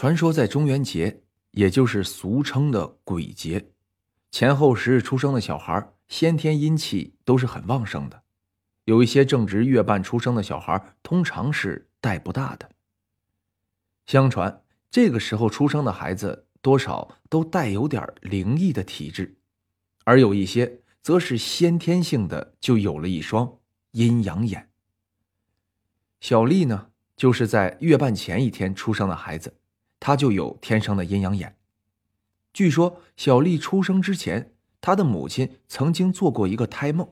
传说在中元节，也就是俗称的鬼节，前后十日出生的小孩，先天阴气都是很旺盛的。有一些正值月半出生的小孩，通常是带不大的。相传这个时候出生的孩子，多少都带有点灵异的体质，而有一些则是先天性的就有了一双阴阳眼。小丽呢，就是在月半前一天出生的孩子。他就有天生的阴阳眼。据说小丽出生之前，她的母亲曾经做过一个胎梦，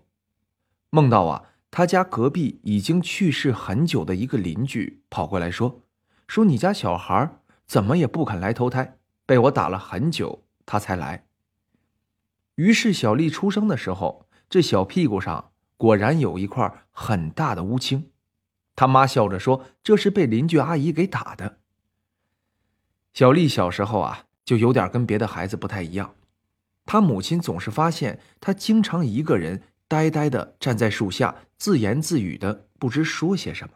梦到啊，他家隔壁已经去世很久的一个邻居跑过来说：“说你家小孩怎么也不肯来投胎，被我打了很久，他才来。”于是小丽出生的时候，这小屁股上果然有一块很大的乌青。他妈笑着说：“这是被邻居阿姨给打的。”小丽小时候啊，就有点跟别的孩子不太一样。她母亲总是发现她经常一个人呆呆的站在树下，自言自语的，不知说些什么。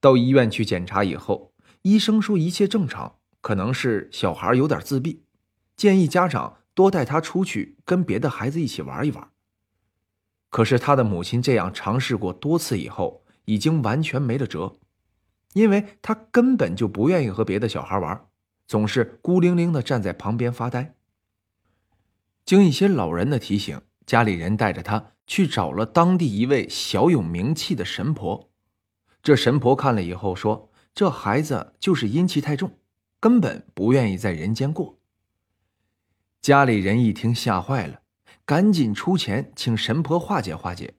到医院去检查以后，医生说一切正常，可能是小孩有点自闭，建议家长多带他出去跟别的孩子一起玩一玩。可是他的母亲这样尝试过多次以后，已经完全没了辙。因为他根本就不愿意和别的小孩玩，总是孤零零的站在旁边发呆。经一些老人的提醒，家里人带着他去找了当地一位小有名气的神婆。这神婆看了以后说：“这孩子就是阴气太重，根本不愿意在人间过。”家里人一听吓坏了，赶紧出钱请神婆化解化解。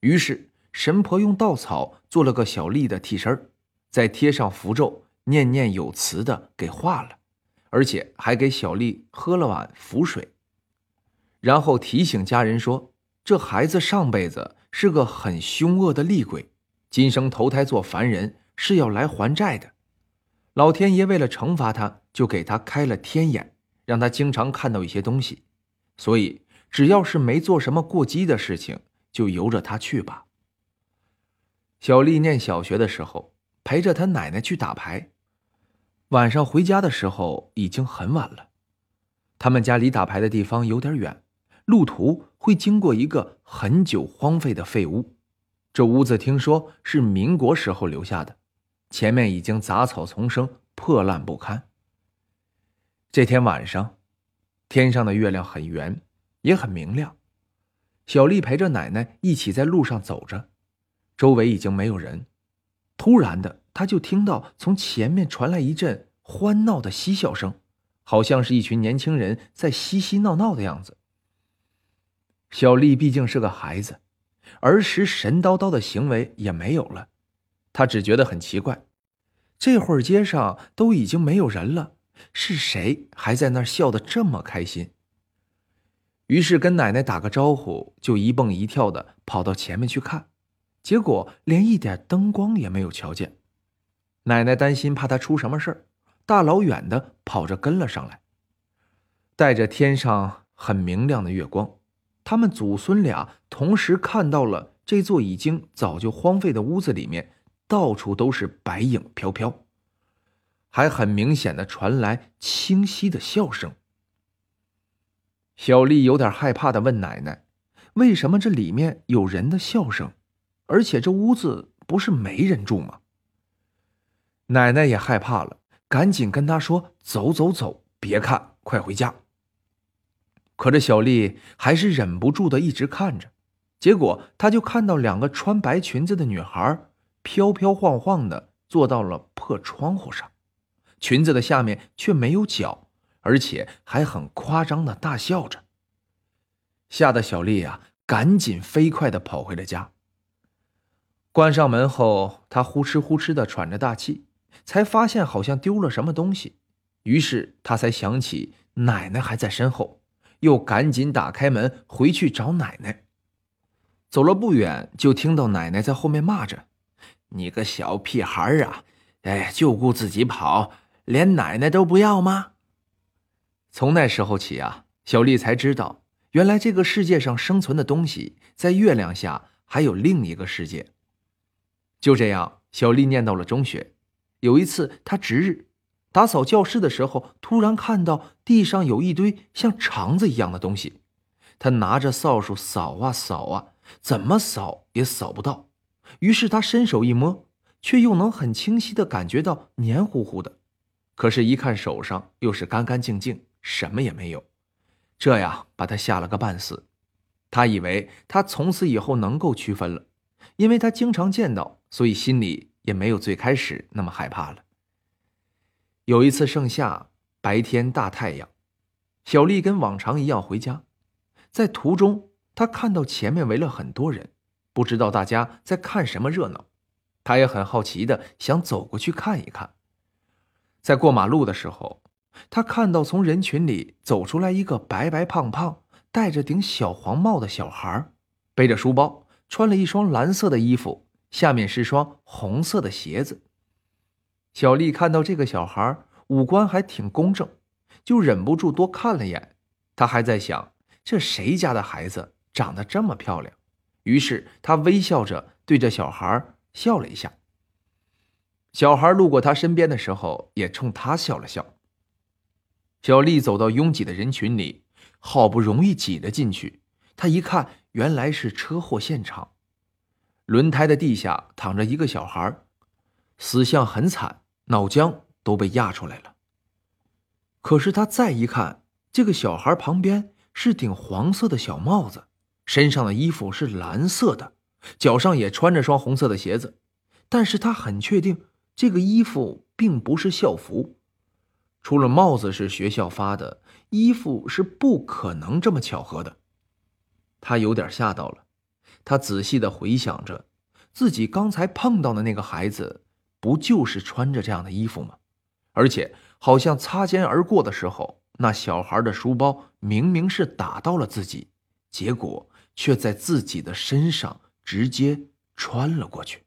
于是神婆用稻草做了个小丽的替身儿。再贴上符咒，念念有词的给化了，而且还给小丽喝了碗符水，然后提醒家人说：“这孩子上辈子是个很凶恶的厉鬼，今生投胎做凡人是要来还债的。老天爷为了惩罚他，就给他开了天眼，让他经常看到一些东西。所以只要是没做什么过激的事情，就由着他去吧。”小丽念小学的时候。陪着他奶奶去打牌，晚上回家的时候已经很晚了。他们家离打牌的地方有点远，路途会经过一个很久荒废的废屋。这屋子听说是民国时候留下的，前面已经杂草丛生，破烂不堪。这天晚上，天上的月亮很圆，也很明亮。小丽陪着奶奶一起在路上走着，周围已经没有人。突然的，他就听到从前面传来一阵欢闹的嬉笑声，好像是一群年轻人在嬉嬉闹闹的样子。小丽毕竟是个孩子，儿时神叨叨的行为也没有了，她只觉得很奇怪，这会儿街上都已经没有人了，是谁还在那儿笑得这么开心？于是跟奶奶打个招呼，就一蹦一跳的跑到前面去看。结果连一点灯光也没有瞧见，奶奶担心怕他出什么事儿，大老远的跑着跟了上来。带着天上很明亮的月光，他们祖孙俩同时看到了这座已经早就荒废的屋子里面，到处都是白影飘飘，还很明显的传来清晰的笑声。小丽有点害怕的问奶奶：“为什么这里面有人的笑声？”而且这屋子不是没人住吗？奶奶也害怕了，赶紧跟他说：“走走走，别看，快回家。”可这小丽还是忍不住的一直看着，结果她就看到两个穿白裙子的女孩飘飘晃晃的坐到了破窗户上，裙子的下面却没有脚，而且还很夸张的大笑着。吓得小丽呀，赶紧飞快的跑回了家。关上门后，他呼哧呼哧的喘着大气，才发现好像丢了什么东西，于是他才想起奶奶还在身后，又赶紧打开门回去找奶奶。走了不远，就听到奶奶在后面骂着：“你个小屁孩啊，哎，就顾自己跑，连奶奶都不要吗？”从那时候起啊，小丽才知道，原来这个世界上生存的东西，在月亮下还有另一个世界。就这样，小丽念到了中学。有一次，她值日，打扫教室的时候，突然看到地上有一堆像肠子一样的东西，她拿着扫帚扫啊扫啊，怎么扫也扫不到。于是他伸手一摸，却又能很清晰的感觉到黏糊糊的。可是，一看手上又是干干净净，什么也没有。这呀，把他吓了个半死。他以为他从此以后能够区分了，因为他经常见到，所以心里也没有最开始那么害怕了。有一次盛夏，白天大太阳，小丽跟往常一样回家，在途中，她看到前面围了很多人。不知道大家在看什么热闹，她也很好奇的想走过去看一看。在过马路的时候，他看到从人群里走出来一个白白胖胖、戴着顶小黄帽的小孩，背着书包，穿了一双蓝色的衣服，下面是双红色的鞋子。小丽看到这个小孩五官还挺工整，就忍不住多看了眼。她还在想，这谁家的孩子长得这么漂亮？于是她微笑着对着小孩笑了一下。小孩路过她身边的时候，也冲她笑了笑。小丽走到拥挤的人群里，好不容易挤了进去。他一看，原来是车祸现场，轮胎的地下躺着一个小孩，死相很惨，脑浆都被压出来了。可是他再一看，这个小孩旁边是顶黄色的小帽子。身上的衣服是蓝色的，脚上也穿着双红色的鞋子，但是他很确定这个衣服并不是校服，除了帽子是学校发的，衣服是不可能这么巧合的。他有点吓到了，他仔细的回想着，自己刚才碰到的那个孩子，不就是穿着这样的衣服吗？而且好像擦肩而过的时候，那小孩的书包明明是打到了自己，结果。却在自己的身上直接穿了过去。